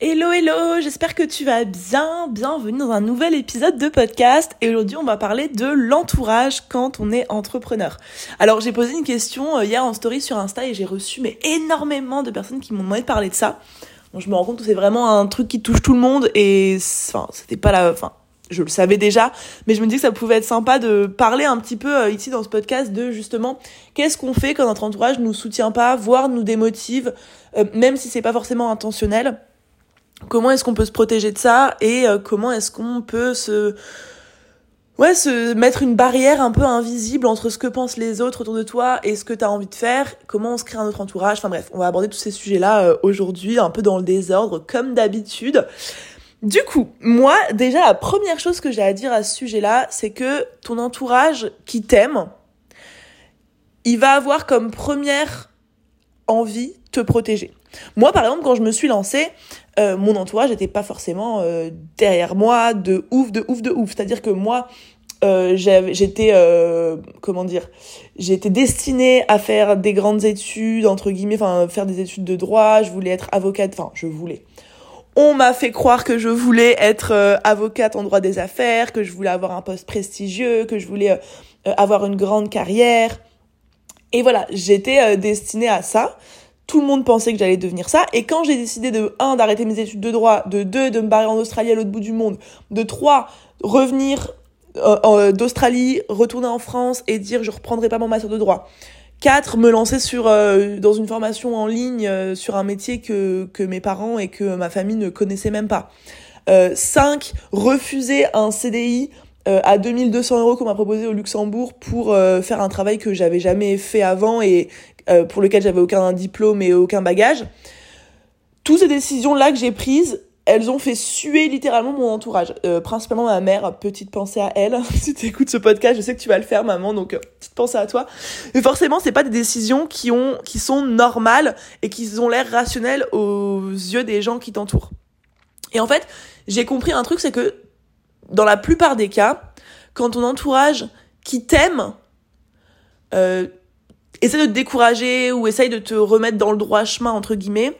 Hello hello, j'espère que tu vas bien, bienvenue dans un nouvel épisode de podcast et aujourd'hui on va parler de l'entourage quand on est entrepreneur. Alors j'ai posé une question euh, hier en story sur Insta et j'ai reçu mais énormément de personnes qui m'ont demandé de parler de ça. Bon, je me rends compte que c'est vraiment un truc qui touche tout le monde et enfin c'était pas la enfin je le savais déjà, mais je me dis que ça pouvait être sympa de parler un petit peu euh, ici dans ce podcast de justement qu'est-ce qu'on fait quand notre entourage nous soutient pas, voire nous démotive, euh, même si c'est pas forcément intentionnel comment est-ce qu'on peut se protéger de ça et euh, comment est-ce qu'on peut se ouais se mettre une barrière un peu invisible entre ce que pensent les autres autour de toi et ce que tu as envie de faire comment on se crée un autre entourage. Enfin bref on va aborder tous ces sujets là euh, aujourd'hui un peu dans le désordre comme d'habitude. Du coup moi déjà la première chose que j'ai à dire à ce sujet là c'est que ton entourage qui t'aime il va avoir comme première envie te protéger. Moi, par exemple, quand je me suis lancée, euh, mon entourage n'était pas forcément euh, derrière moi de ouf, de ouf, de ouf. C'est-à-dire que moi, euh, j'étais, comment dire, j'étais destinée à faire des grandes études, entre guillemets, enfin, faire des études de droit. Je voulais être avocate, enfin, je voulais. On m'a fait croire que je voulais être avocate en droit des affaires, que je voulais avoir un poste prestigieux, que je voulais avoir une grande carrière. Et voilà, j'étais destinée à ça tout le monde pensait que j'allais devenir ça. Et quand j'ai décidé de, un, d'arrêter mes études de droit, de deux, de me barrer en Australie à l'autre bout du monde, de trois, revenir euh, d'Australie, retourner en France et dire je reprendrai pas mon master de droit. Quatre, me lancer sur euh, dans une formation en ligne euh, sur un métier que, que mes parents et que ma famille ne connaissaient même pas. cinq, refuser un CDI à 2200 euros qu'on m'a proposé au Luxembourg pour faire un travail que j'avais jamais fait avant et euh, pour lequel j'avais aucun diplôme et aucun bagage. Toutes ces décisions-là que j'ai prises, elles ont fait suer littéralement mon entourage. Euh, principalement ma mère, petite pensée à elle. si tu écoutes ce podcast, je sais que tu vas le faire, maman, donc euh, petite pensée à toi. Mais forcément, c'est pas des décisions qui ont, qui sont normales et qui ont l'air rationnelles aux yeux des gens qui t'entourent. Et en fait, j'ai compris un truc, c'est que dans la plupart des cas, quand ton entourage qui t'aime essaie de te décourager ou essaye de te remettre dans le droit chemin, entre guillemets,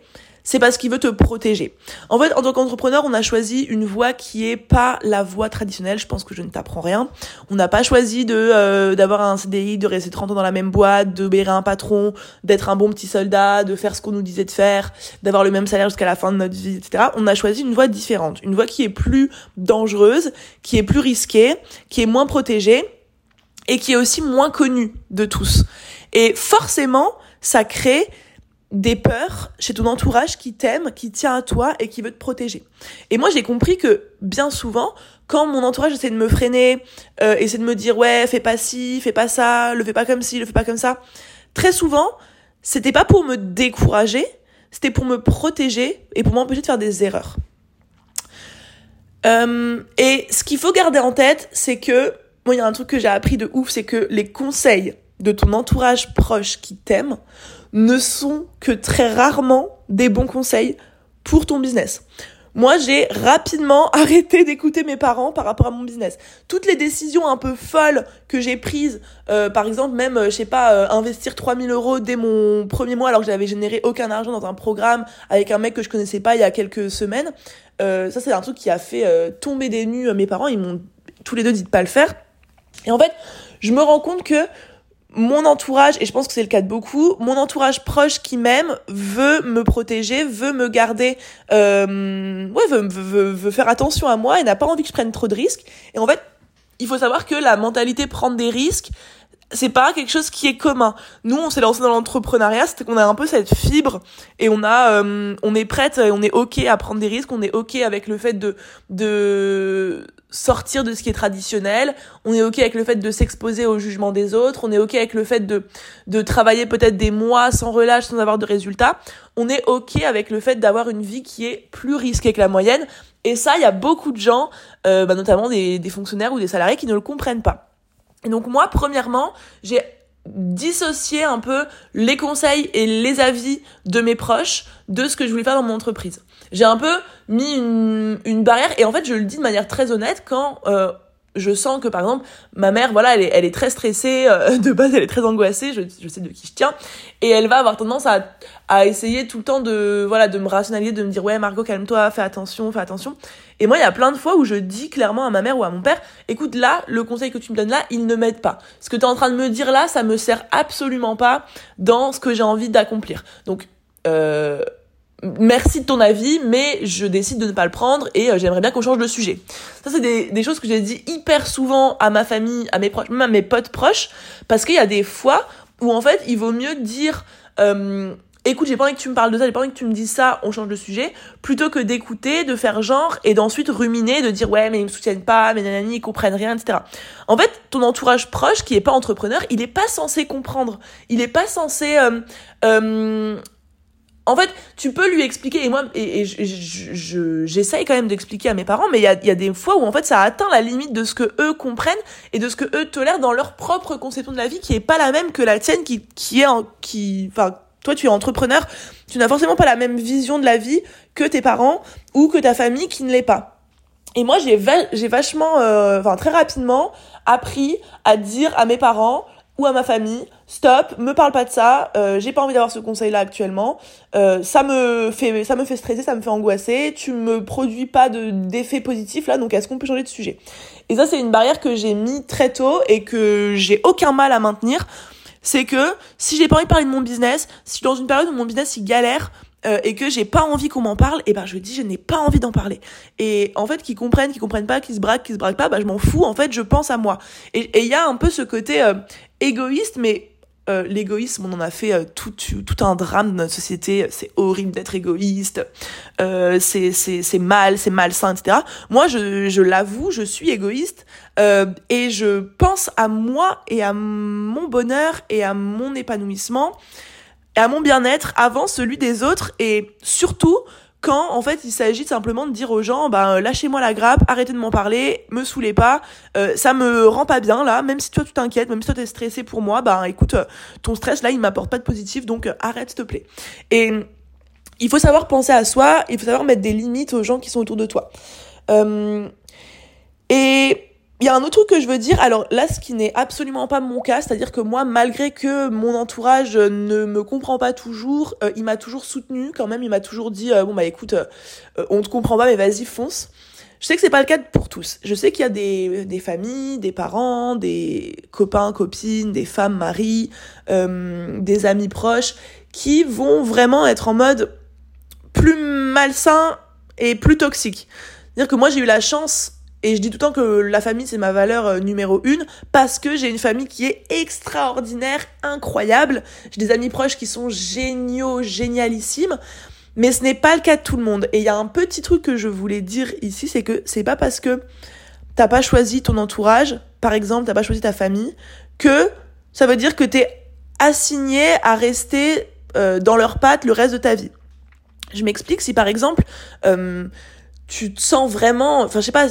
c'est parce qu'il veut te protéger. En fait, en tant qu'entrepreneur, on a choisi une voie qui est pas la voie traditionnelle. Je pense que je ne t'apprends rien. On n'a pas choisi de euh, d'avoir un CDI, de rester 30 ans dans la même boîte, de bérer un patron, d'être un bon petit soldat, de faire ce qu'on nous disait de faire, d'avoir le même salaire jusqu'à la fin de notre vie, etc. On a choisi une voie différente, une voie qui est plus dangereuse, qui est plus risquée, qui est moins protégée et qui est aussi moins connue de tous. Et forcément, ça crée des peurs chez ton entourage qui t'aime, qui tient à toi et qui veut te protéger. Et moi, j'ai compris que bien souvent, quand mon entourage essaie de me freiner, euh, essaie de me dire ouais, fais pas ci, fais pas ça, le fais pas comme ci, le fais pas comme ça, très souvent, c'était pas pour me décourager, c'était pour me protéger et pour m'empêcher de faire des erreurs. Euh, et ce qu'il faut garder en tête, c'est que moi, il y a un truc que j'ai appris de ouf, c'est que les conseils de ton entourage proche qui t'aime ne sont que très rarement des bons conseils pour ton business. Moi, j'ai rapidement arrêté d'écouter mes parents par rapport à mon business. Toutes les décisions un peu folles que j'ai prises, euh, par exemple, même, euh, je sais pas, euh, investir 3000 euros dès mon premier mois alors que j'avais généré aucun argent dans un programme avec un mec que je connaissais pas il y a quelques semaines, ça c'est un truc qui a fait tomber des nues mes parents. Ils m'ont tous les deux dit de pas le faire. Et en fait, je me rends compte que mon entourage, et je pense que c'est le cas de beaucoup, mon entourage proche qui m'aime veut me protéger, veut me garder, euh, ouais, veut, veut, veut, faire attention à moi et n'a pas envie que je prenne trop de risques. Et en fait, il faut savoir que la mentalité prendre des risques, c'est pas quelque chose qui est commun. Nous, on s'est lancé dans l'entrepreneuriat, c'est qu'on a un peu cette fibre et on a, euh, on est prête, on est ok à prendre des risques, on est ok avec le fait de de sortir de ce qui est traditionnel, on est ok avec le fait de s'exposer au jugement des autres, on est ok avec le fait de, de travailler peut-être des mois sans relâche, sans avoir de résultats, on est ok avec le fait d'avoir une vie qui est plus risquée que la moyenne, et ça, il y a beaucoup de gens, euh, bah, notamment des, des fonctionnaires ou des salariés qui ne le comprennent pas. Et donc moi, premièrement, j'ai dissocié un peu les conseils et les avis de mes proches de ce que je voulais faire dans mon entreprise. J'ai un peu mis une, une, barrière et en fait je le dis de manière très honnête quand euh, je sens que par exemple ma mère voilà elle est, elle est très stressée euh, de base elle est très angoissée je, je sais de qui je tiens et elle va avoir tendance à, à essayer tout le temps de voilà de me rationaliser de me dire ouais Margot calme-toi fais attention fais attention et moi il y a plein de fois où je dis clairement à ma mère ou à mon père écoute là le conseil que tu me donnes là il ne m'aide pas ce que tu es en train de me dire là ça me sert absolument pas dans ce que j'ai envie d'accomplir donc euh, merci de ton avis, mais je décide de ne pas le prendre et euh, j'aimerais bien qu'on change de sujet. Ça, c'est des, choses que j'ai dit hyper souvent à ma famille, à mes proches, même à mes potes proches, parce qu'il y a des fois où en fait, il vaut mieux dire, euh, écoute, j'ai pas envie que tu me parles de ça, j'ai pas envie que tu me dises ça, on change de sujet, plutôt que d'écouter, de faire genre et d'ensuite ruminer, de dire ouais, mais ils me soutiennent pas, mais nanani, ils comprennent rien, etc. En fait, ton entourage proche qui est pas entrepreneur, il est pas censé comprendre, il est pas censé euh, euh, en fait, tu peux lui expliquer, et moi, et, j'essaye quand même d'expliquer à mes parents, mais il y a, y a, des fois où en fait ça atteint la limite de ce que eux comprennent et de ce que eux tolèrent dans leur propre conception de la vie qui est pas la même que la tienne, qui, qui est en, qui, enfin, toi tu es entrepreneur, tu n'as forcément pas la même vision de la vie que tes parents ou que ta famille qui ne l'est pas. Et moi, j'ai vachement, euh, enfin très rapidement appris à dire à mes parents, ou à ma famille, stop, me parle pas de ça, euh, j'ai pas envie d'avoir ce conseil là actuellement, euh, ça me fait ça me fait stresser, ça me fait angoisser, tu me produis pas de d'effet positif là, donc est-ce qu'on peut changer de sujet? Et ça c'est une barrière que j'ai mis très tôt et que j'ai aucun mal à maintenir, c'est que si j'ai pas envie de parler de mon business, si je suis dans une période où mon business il galère, euh, et que j'ai pas envie qu'on m'en parle, et ben je dis je n'ai pas envie d'en parler. Et en fait, qu'ils comprennent, qu'ils comprennent pas, qu'ils se braquent, qu'ils se braquent pas, bah je m'en fous. En fait, je pense à moi. Et il y a un peu ce côté euh, égoïste, mais euh, l'égoïsme, on en a fait tout, tout un drame de notre société. C'est horrible d'être égoïste. Euh, c'est c'est mal, c'est malsain, etc. Moi, je, je l'avoue, je suis égoïste et je pense à moi et à mon bonheur et à mon épanouissement et à mon bien-être avant celui des autres et surtout quand en fait il s'agit simplement de dire aux gens bah lâchez-moi la grappe, arrêtez de m'en parler, me saoulez pas, euh, ça me rend pas bien là, même si toi tu t'inquiètes, même si toi t'es stressé pour moi, bah écoute euh, ton stress là il m'apporte pas de positif donc euh, arrête s'il te plaît. Et il faut savoir penser à soi, il faut savoir mettre des limites aux gens qui sont autour de toi. et il y a un autre truc que je veux dire, alors là, ce qui n'est absolument pas mon cas, c'est-à-dire que moi, malgré que mon entourage ne me comprend pas toujours, euh, il m'a toujours soutenu quand même, il m'a toujours dit, euh, bon bah écoute, euh, on te comprend pas, mais vas-y, fonce. Je sais que c'est pas le cas pour tous. Je sais qu'il y a des, des familles, des parents, des copains, copines, des femmes, maris, des amis proches, qui vont vraiment être en mode plus malsain et plus toxique. C'est-à-dire que moi, j'ai eu la chance et je dis tout le temps que la famille, c'est ma valeur euh, numéro une, parce que j'ai une famille qui est extraordinaire, incroyable. J'ai des amis proches qui sont géniaux, génialissimes. Mais ce n'est pas le cas de tout le monde. Et il y a un petit truc que je voulais dire ici, c'est que c'est pas parce que t'as pas choisi ton entourage, par exemple, t'as pas choisi ta famille, que ça veut dire que t'es assigné à rester euh, dans leurs pattes le reste de ta vie. Je m'explique si par exemple, euh, tu te sens vraiment enfin je sais pas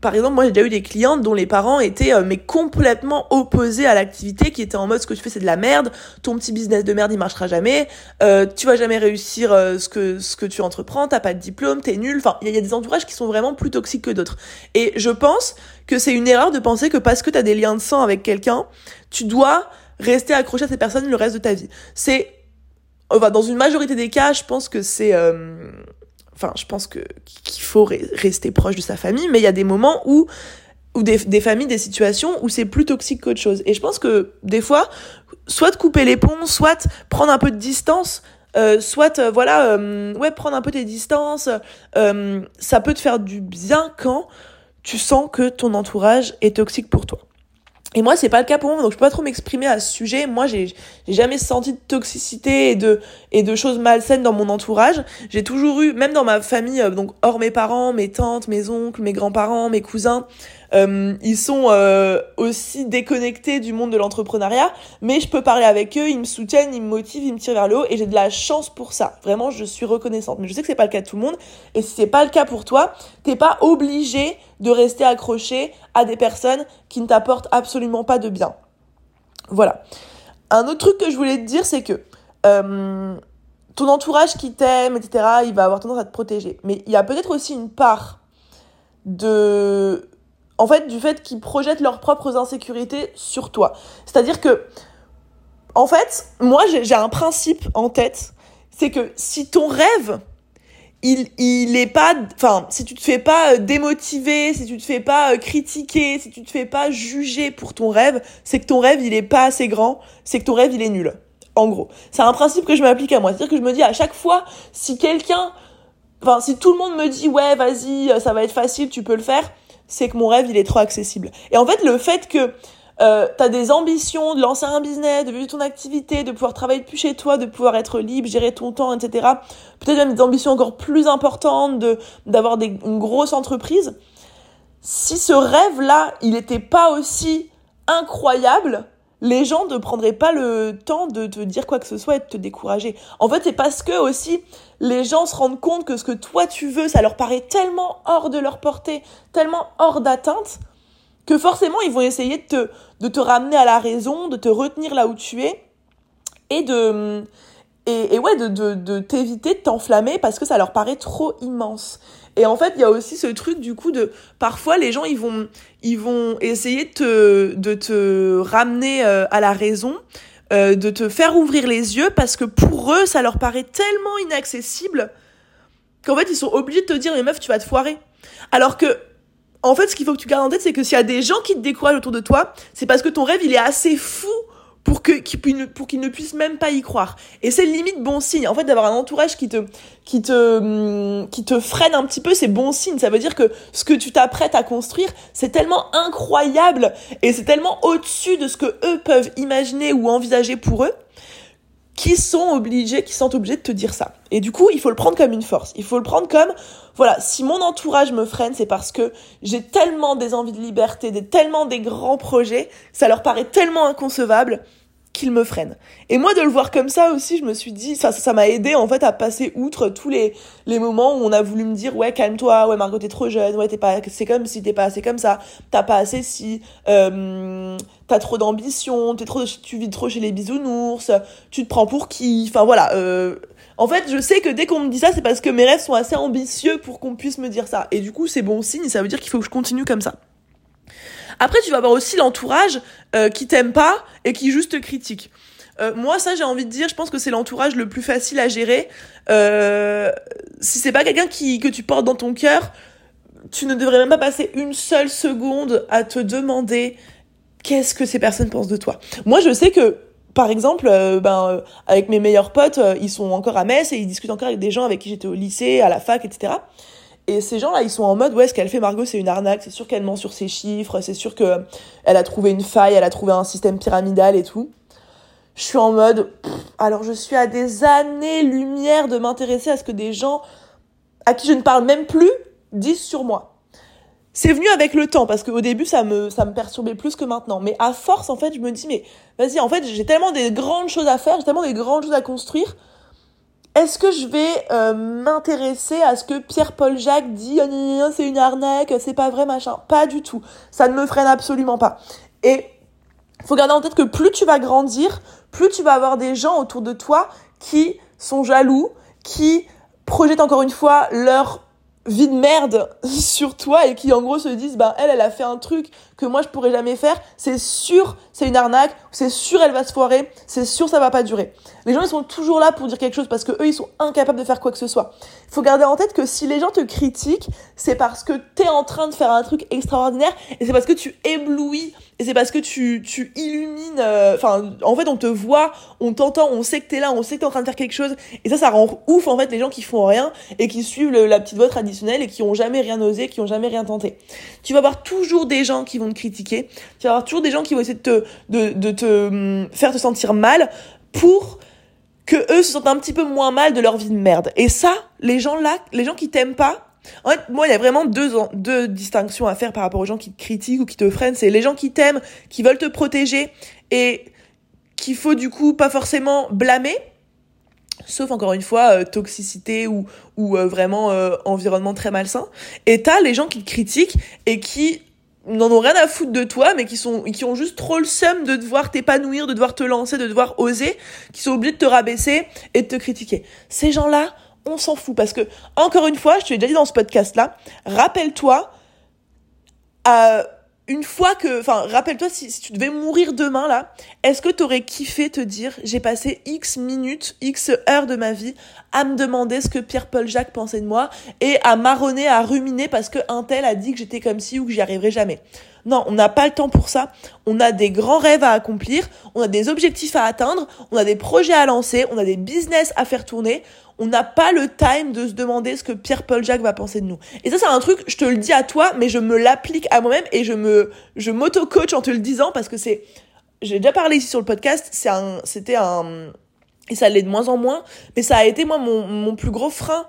par exemple moi j'ai déjà eu des clientes dont les parents étaient euh, mais complètement opposés à l'activité qui étaient en mode ce que tu fais c'est de la merde ton petit business de merde il marchera jamais euh, tu vas jamais réussir euh, ce que ce que tu entreprends t'as pas de diplôme t'es nul enfin il y, a des entourages qui sont vraiment plus toxiques que d'autres. Et je pense que c'est une erreur de penser que parce que t'as des liens de sang avec quelqu'un tu dois rester accroché à ces personnes le reste de ta vie. C'est enfin, dans une majorité des cas je pense que c'est enfin, je pense que qu'il faut rester proche de sa famille, mais il y a des moments où ou des, familles, des situations où c'est plus toxique qu'autre chose. Et je pense que des fois, soit couper les ponts, soit prendre un peu de distance, euh, soit euh, voilà, euh, ouais, prendre un peu tes distances, ça peut te faire du bien quand tu sens que ton entourage est toxique pour toi. Et moi, c'est pas le cas pour moi, donc je peux pas trop m'exprimer à ce sujet. Moi, j'ai jamais senti de toxicité et de, et de choses malsaines dans mon entourage. J'ai toujours eu, même dans ma famille, euh, donc hors mes parents, mes tantes, mes oncles, mes grands-parents, mes cousins, euh, ils sont euh, aussi déconnectés du monde de l'entrepreneuriat, mais je peux parler avec eux, ils me soutiennent, ils me motivent, ils me tirent vers le haut, et j'ai de la chance pour ça. Vraiment, je suis reconnaissante. Mais je sais que c'est pas le cas de tout le monde, et si c'est pas le cas pour toi, t'es pas obligé de rester accroché à des personnes qui ne t'apportent absolument pas de bien. Voilà. Un autre truc que je voulais te dire, c'est que euh, ton entourage qui t'aime, etc., il va avoir tendance à te protéger. Mais il y a peut-être aussi une part de en fait, du fait qu'ils projettent leurs propres insécurités sur toi. C'est-à-dire que, en fait, moi, j'ai un principe en tête, c'est que si ton rêve, il, il est pas, enfin, si tu te fais pas euh, démotiver, si tu te fais pas euh, critiquer, si tu te fais pas juger pour ton rêve, c'est que ton rêve, il est pas assez grand, c'est que ton rêve, il est nul. En gros. C'est un principe que je m'applique à moi. C'est-à-dire que je me dis à chaque fois, si quelqu'un, enfin, si tout le monde me dit, ouais, vas-y, euh, ça va être facile, tu peux le faire, c'est que mon rêve, il est trop accessible. Et en fait, le fait que euh, t'as des ambitions de lancer un business, de vivre ton activité, de pouvoir travailler depuis chez toi, de pouvoir être libre, gérer ton temps, etc. Peut-être même des ambitions encore plus importantes, de d'avoir une grosse entreprise. Si ce rêve-là, il n'était pas aussi incroyable, les gens ne prendraient pas le temps de te dire quoi que ce soit et de te décourager. En fait, c'est parce que aussi les gens se rendent compte que ce que toi tu veux, ça leur paraît tellement hors de leur portée, tellement hors d'atteinte, que forcément ils vont essayer de te, de te ramener à la raison, de te retenir là où tu es et de et, et ouais de, de, de t'éviter de t'enflammer parce que ça leur paraît trop immense. Et en fait, il y a aussi ce truc du coup de parfois les gens ils vont ils vont essayer de te de te ramener euh, à la raison, euh, de te faire ouvrir les yeux parce que pour eux ça leur paraît tellement inaccessible qu'en fait ils sont obligés de te dire mais meuf tu vas te foirer. Alors que en fait, ce qu'il faut que tu gardes en tête, c'est que s'il y a des gens qui te découragent autour de toi, c'est parce que ton rêve, il est assez fou pour qu'ils ne puissent même pas y croire. Et c'est limite bon signe. En fait, d'avoir un entourage qui te qui te hum, qui te freine un petit peu, c'est bon signe. Ça veut dire que ce que tu t'apprêtes à construire, c'est tellement incroyable et c'est tellement au-dessus de ce que eux peuvent imaginer ou envisager pour eux qui sont obligés, qui sont obligés de te dire ça. Et du coup, il faut le prendre comme une force. Il faut le prendre comme, voilà, si mon entourage me freine, c'est parce que j'ai tellement des envies de liberté, des, tellement des grands projets, ça leur paraît tellement inconcevable qu'il me freine. Et moi de le voir comme ça aussi, je me suis dit ça ça m'a aidé en fait à passer outre tous les les moments où on a voulu me dire ouais calme-toi, ouais Margot t'es trop jeune, ouais t'es pas c'est comme si t'es pas assez comme ça, t'as pas assez si euh, t'as trop d'ambition, t'es trop tu vis trop chez les bisounours, tu te prends pour qui, enfin voilà. Euh, en fait, je sais que dès qu'on me dit ça, c'est parce que mes rêves sont assez ambitieux pour qu'on puisse me dire ça. Et du coup, c'est bon signe, ça veut dire qu'il faut que je continue comme ça. Après, tu vas avoir aussi l'entourage euh, qui t'aime pas et qui juste te critique. Euh, moi, ça, j'ai envie de dire, je pense que c'est l'entourage le plus facile à gérer. Euh, si c'est pas quelqu'un qui que tu portes dans ton cœur, tu ne devrais même pas passer une seule seconde à te demander qu'est-ce que ces personnes pensent de toi. Moi, je sais que par exemple, euh, ben, avec mes meilleurs potes, ils sont encore à Metz et ils discutent encore avec des gens avec qui j'étais au lycée, à la fac, etc. Et ces gens-là, ils sont en mode, ouais, ce qu'elle fait Margot, c'est une arnaque, c'est sûr qu'elle ment sur ses chiffres, c'est sûr que elle a trouvé une faille, elle a trouvé un système pyramidal et tout. Je suis en mode, alors je suis à des années-lumière de m'intéresser à ce que des gens à qui je ne parle même plus disent sur moi. C'est venu avec le temps parce qu'au début ça me ça me perturbait plus que maintenant. Mais à force en fait je me dis mais vas-y en fait j'ai tellement des grandes choses à faire, j'ai tellement des grandes choses à construire est-ce que je vais euh, m'intéresser à ce que Pierre-Paul Jacques dit oh, c'est une arnaque, c'est pas vrai, machin Pas du tout. Ça ne me freine absolument pas. Et faut garder en tête que plus tu vas grandir, plus tu vas avoir des gens autour de toi qui sont jaloux, qui projettent encore une fois leur vie de merde sur toi et qui en gros se disent bah elle elle a fait un truc que moi je pourrais jamais faire. C'est sûr c'est une arnaque. C'est sûr elle va se foirer. C'est sûr ça va pas durer. Les gens ils sont toujours là pour dire quelque chose parce que eux ils sont incapables de faire quoi que ce soit. Il faut garder en tête que si les gens te critiquent c'est parce que t'es en train de faire un truc extraordinaire et c'est parce que tu éblouis et c'est parce que tu, tu illumines, euh, enfin, en fait, on te voit, on t'entend, on sait que t'es là, on sait que t'es en train de faire quelque chose. Et ça, ça rend ouf, en fait, les gens qui font rien et qui suivent la petite voix traditionnelle et qui ont jamais rien osé, qui ont jamais rien tenté. Tu vas avoir toujours des gens qui vont te critiquer. Tu vas avoir toujours des gens qui vont essayer de te, de, te hum, faire te sentir mal pour que eux se sentent un petit peu moins mal de leur vie de merde. Et ça, les gens là, les gens qui t'aiment pas, en fait, moi, il y a vraiment deux, deux distinctions à faire par rapport aux gens qui te critiquent ou qui te freinent. C'est les gens qui t'aiment, qui veulent te protéger et qu'il faut du coup pas forcément blâmer. Sauf encore une fois, euh, toxicité ou, ou euh, vraiment euh, environnement très malsain. Et t'as les gens qui te critiquent et qui n'en ont rien à foutre de toi, mais qui sont, qui ont juste trop le seum de devoir t'épanouir, de devoir te lancer, de devoir oser, qui sont obligés de te rabaisser et de te critiquer. Ces gens-là, on s'en fout parce que, encore une fois, je te l'ai déjà dit dans ce podcast-là, rappelle-toi, euh, une fois que, enfin, rappelle-toi si, tu devais mourir demain là, est-ce que t'aurais kiffé te dire j'ai passé X minutes, X heures de ma vie à me demander ce que Pierre-Paul Jacques pensait de moi et à marronner, à ruminer parce que un tel a dit que j'étais comme ci ou que j'y arriverais jamais? Non, on n'a pas le temps pour ça. On a des grands rêves à accomplir, on a des objectifs à atteindre, on a des projets à lancer, on a des business à faire tourner. On n'a pas le time de se demander ce que Pierre-Paul Jacques va penser de nous. Et ça, c'est un truc, je te le dis à toi, mais je me l'applique à moi-même et je me, je m'auto-coach en te le disant parce que c'est, j'ai déjà parlé ici sur le podcast, c'est un, c'était un, et ça l'est de moins en moins, mais ça a été moi mon, plus gros frein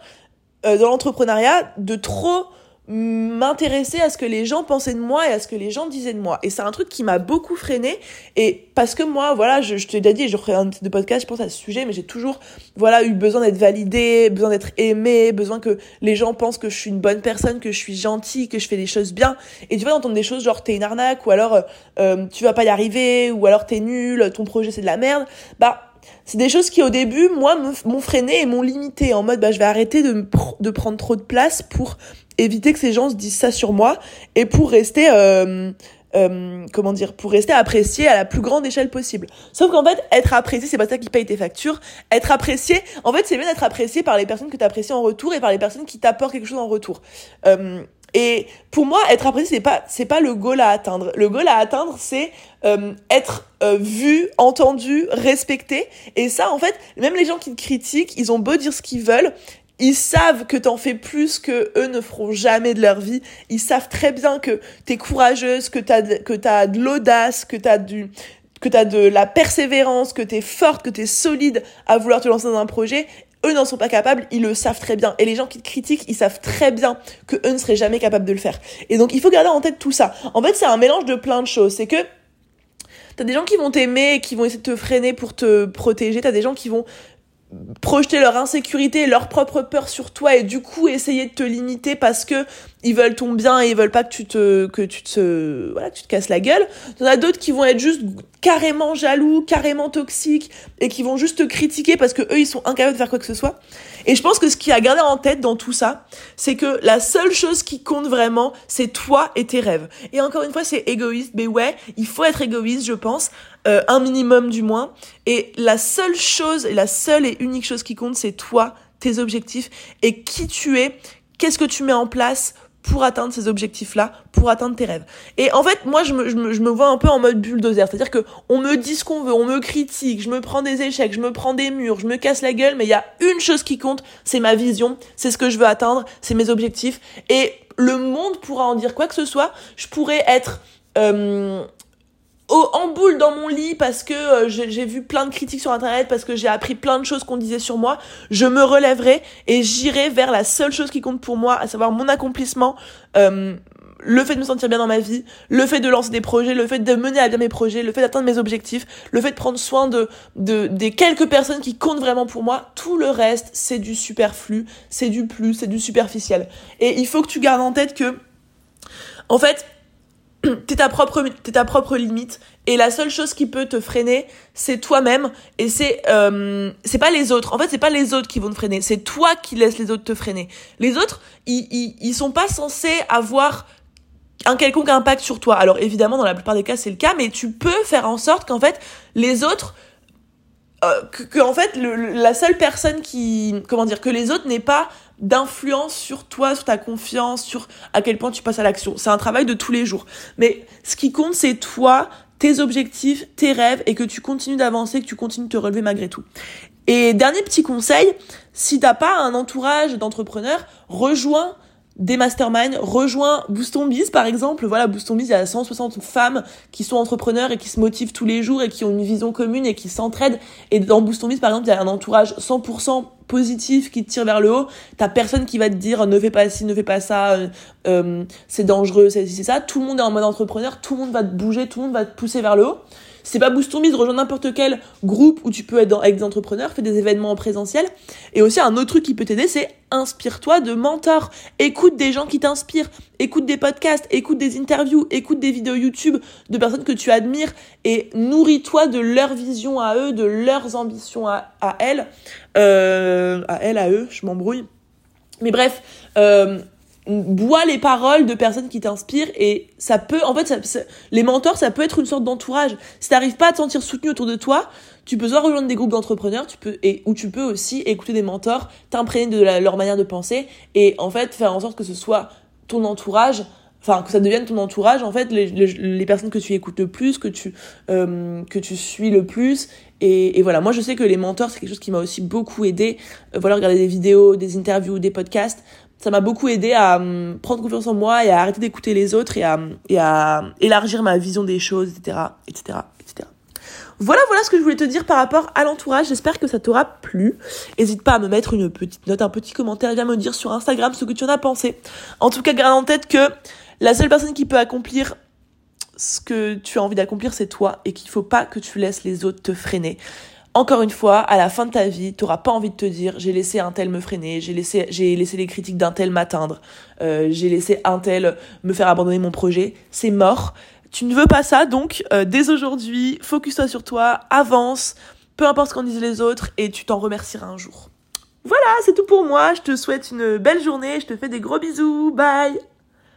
euh, dans l'entrepreneuriat de trop m'intéresser à ce que les gens pensaient de moi et à ce que les gens disaient de moi. Et c'est un truc qui m'a beaucoup freiné. Et parce que moi, voilà, je, je te l'ai dit, je ferai un de podcast, je pense, à ce sujet, mais j'ai toujours, voilà, eu besoin d'être validée, besoin d'être aimée, besoin que les gens pensent que je suis une bonne personne, que je suis gentille, que je fais des choses bien. Et tu vas entendre des choses genre t'es une arnaque, ou alors euh, tu vas pas y arriver, ou alors t'es nul, ton projet c'est de la merde. Bah, c'est des choses qui au début moi m'ont freiné et m'ont limité en mode bah je vais arrêter de, de prendre trop de place pour éviter que ces gens se disent ça sur moi et pour rester euh, euh, comment dire pour rester apprécié à la plus grande échelle possible. Sauf qu'en fait être apprécié c'est pas ça qui paye tes factures. Être apprécié en fait c'est bien d'être apprécié par les personnes que tu apprécies en retour et par les personnes qui t'apportent quelque chose en retour. Euh, et pour moi, être apprécié, c'est pas, c'est pas le goal à atteindre. Le goal à atteindre, c'est euh, être euh, vu, entendu, respecté. Et ça, en fait, même les gens qui te critiquent, ils ont beau dire ce qu'ils veulent, ils savent que t'en fais plus que eux ne feront jamais de leur vie. Ils savent très bien que t'es courageuse, que t'as que t'as de l'audace, que t'as du que t'as de la persévérance, que t'es forte, que t'es solide à vouloir te lancer dans un projet. Eux n'en sont pas capables, ils le savent très bien. Et les gens qui te critiquent, ils savent très bien que eux ne seraient jamais capables de le faire. Et donc il faut garder en tête tout ça. En fait, c'est un mélange de plein de choses. C'est que T'as des gens qui vont t'aimer qui vont essayer de te freiner pour te protéger. T'as des gens qui vont projeter leur insécurité, leur propre peur sur toi et du coup essayer de te limiter parce que ils veulent ton bien et ils veulent pas que tu te que tu te voilà que tu te casses la gueule. T'en as d'autres qui vont être juste carrément jaloux, carrément toxiques et qui vont juste te critiquer parce que eux ils sont incapables de faire quoi que ce soit. Et je pense que ce qui a gardé en tête dans tout ça, c'est que la seule chose qui compte vraiment, c'est toi et tes rêves. Et encore une fois, c'est égoïste, mais ouais, il faut être égoïste, je pense, euh, un minimum du moins. Et la seule chose, la seule et unique chose qui compte, c'est toi, tes objectifs et qui tu es, qu'est-ce que tu mets en place pour atteindre ces objectifs-là, pour atteindre tes rêves. Et en fait, moi, je me, je me, je me vois un peu en mode bulldozer. C'est-à-dire que on me dit ce qu'on veut, on me critique, je me prends des échecs, je me prends des murs, je me casse la gueule, mais il y a une chose qui compte, c'est ma vision, c'est ce que je veux atteindre, c'est mes objectifs. Et le monde pourra en dire quoi que ce soit. Je pourrais être euh, en boule dans mon lit parce que euh, j'ai vu plein de critiques sur internet, parce que j'ai appris plein de choses qu'on disait sur moi, je me relèverai et j'irai vers la seule chose qui compte pour moi, à savoir mon accomplissement, euh, le fait de me sentir bien dans ma vie, le fait de lancer des projets, le fait de mener à bien mes projets, le fait d'atteindre mes objectifs, le fait de prendre soin de, de des quelques personnes qui comptent vraiment pour moi, tout le reste c'est du superflu, c'est du plus, c'est du superficiel. Et il faut que tu gardes en tête que en fait, t'es ta propre t'es ta propre limite. Et la seule chose qui peut te freiner c'est toi-même. Et c'est euh, c'est pas les autres. En fait c'est pas les autres qui vont te freiner. C'est toi qui laisses les autres te freiner. Les autres ils, ils, ils sont pas censés avoir un quelconque impact sur toi. Alors évidemment dans la plupart des cas c'est le cas mais tu peux faire en sorte qu'en fait les autres euh, que, en fait le, la seule personne qui comment dire que les autres n'aient pas d'influence sur toi, sur ta confiance, sur à quel point tu passes à l'action. C'est un travail de tous les jours. Mais ce qui compte, c'est toi, tes objectifs, tes rêves, et que tu continues d'avancer, que tu continues de te relever malgré tout. Et dernier petit conseil, si t'as pas un entourage d'entrepreneurs, rejoins des masterminds, rejoins Boost Biz par exemple. Voilà, Boost Biz, il y a 160 femmes qui sont entrepreneurs et qui se motivent tous les jours et qui ont une vision commune et qui s'entraident. Et dans Boost Biz par exemple, il y a un entourage 100% positif qui te tire vers le haut. T'as personne qui va te dire ne fais pas ci, ne fais pas ça, euh, euh c'est dangereux, c'est ça. Tout le monde est en mode entrepreneur, tout le monde va te bouger, tout le monde va te pousser vers le haut. C'est pas Boost Biz, rejoins n'importe quel groupe où tu peux être avec des entrepreneurs, fais des événements en présentiel. Et aussi un autre truc qui peut t'aider, c'est inspire-toi de mentors. Écoute des gens qui t'inspirent, écoute des podcasts, écoute des interviews, écoute des vidéos YouTube de personnes que tu admires et nourris-toi de leur vision à eux, de leurs ambitions à, à elles, euh, à elles, à eux, je m'embrouille. Mais bref, euh, bois les paroles de personnes qui t'inspirent et ça peut en fait ça, les mentors ça peut être une sorte d'entourage. Si t'arrives pas à te sentir soutenu autour de toi tu peux soit rejoindre des groupes d'entrepreneurs tu peux et ou tu peux aussi écouter des mentors t'imprégner de leur manière de penser et en fait faire en sorte que ce soit ton entourage enfin que ça devienne ton entourage en fait les, les, personnes que tu écoutes le plus que tu euh, que tu suis le plus et, et, voilà. Moi je sais que les mentors c'est quelque chose qui m'a aussi beaucoup aidé. Euh, voilà regarder des vidéos des interviews des podcasts ça m'a beaucoup aidé à hum, prendre confiance en moi et à arrêter d'écouter les autres et à, et à élargir ma vision des choses, etc., etc., etc. Voilà, voilà ce que je voulais te dire par rapport à l'entourage. J'espère que ça t'aura plu. N'hésite pas à me mettre une petite note, un petit commentaire, viens me dire sur Instagram ce que tu en as pensé. En tout cas, garde en tête que la seule personne qui peut accomplir ce que tu as envie d'accomplir, c'est toi et qu'il faut pas que tu laisses les autres te freiner encore une fois, à la fin de ta vie, t'auras pas envie de te dire j'ai laissé un tel me freiner, j'ai laissé j'ai laissé les critiques d'un tel m'atteindre, euh, j'ai laissé un tel me faire abandonner mon projet. C'est mort. Tu ne veux pas ça, donc euh, dès aujourd'hui, focus-toi sur toi, avance, peu importe ce qu'en disent les autres, et tu t'en remercieras un jour. Voilà, c'est tout pour moi. Je te souhaite une belle journée. Je te fais des gros bisous. Bye